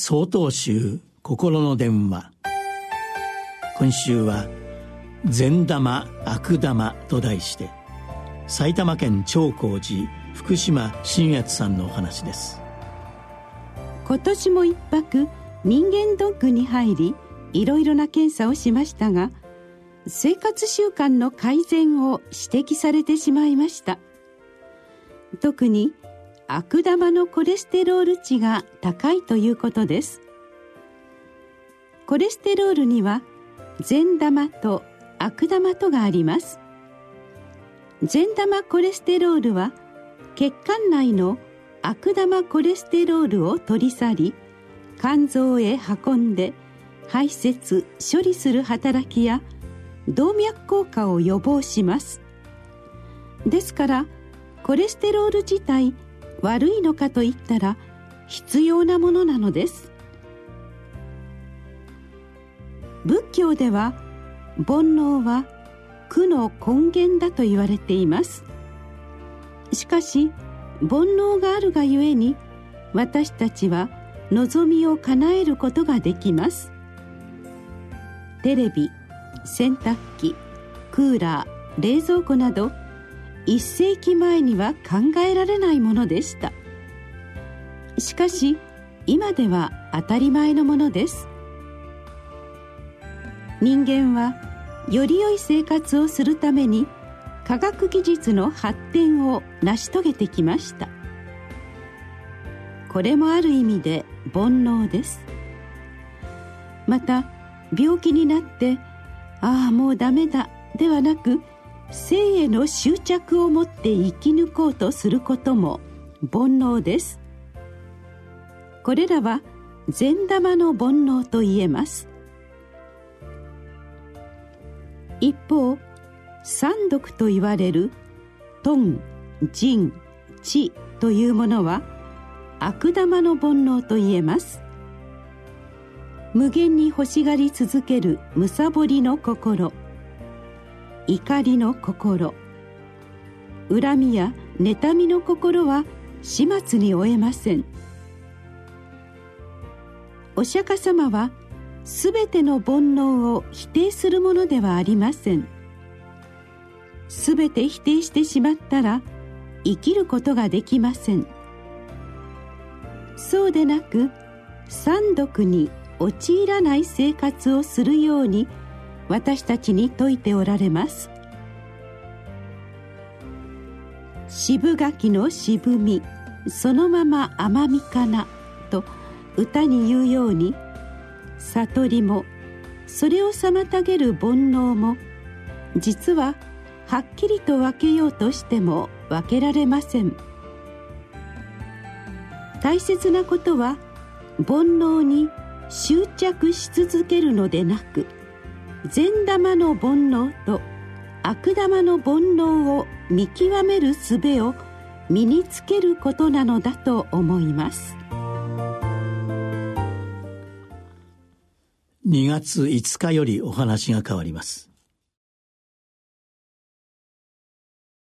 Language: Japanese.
総統集心の電話。今週は「善玉悪玉」と題して埼玉県長光寺福島新越さんのお話です。今年も一泊人間ドックに入りいろいろな検査をしましたが生活習慣の改善を指摘されてしまいました。特に悪玉のコレステロール値が高いということです。コレステロールには善玉と悪玉とがあります。善玉コレステロールは血管内の悪玉コレステロールを取り去り肝臓へ運んで排泄処理する働きや動脈硬化を予防します。ですからコレステロール自体悪いのかといったら必要なものなのです。仏教では煩悩は苦の根源だと言われています。しかし煩悩があるがゆえに私たちは望みを叶えることができます。テレビ洗濯機クーラー冷蔵庫など1世紀前には考えられないものでした。しかし今では当たり前のものです。人間はより良い生活をするために科学技術の発展を成し遂げてきました。これもある意味で煩悩です。また病気になってああもうダメだではなく生への執着を持って生き抜こうとすることも煩悩です。これらは善玉の煩悩と言えます。一方三毒と言われるト人地というものは悪玉の煩悩と言えます。無限に欲しがり続けるむさぼりの心。怒りの心。恨みや妬みの心は始末に終えません。お釈迦様は全ての煩悩を否定するものではありません。全て否定してしまったら生きることができません。そうでなく三毒に陥らない生活をするように私たちに説いておられます。渋柿の渋みそのまま甘みかなと歌に言うように悟りもそれを妨げる煩悩も実ははっきりと分けようとしても分けられません。大切なことは煩悩に執着し続けるのでなく善玉の煩悩と悪玉の煩悩を見極める術を身につけることなのだと思います。2月5日よりお話が変わります。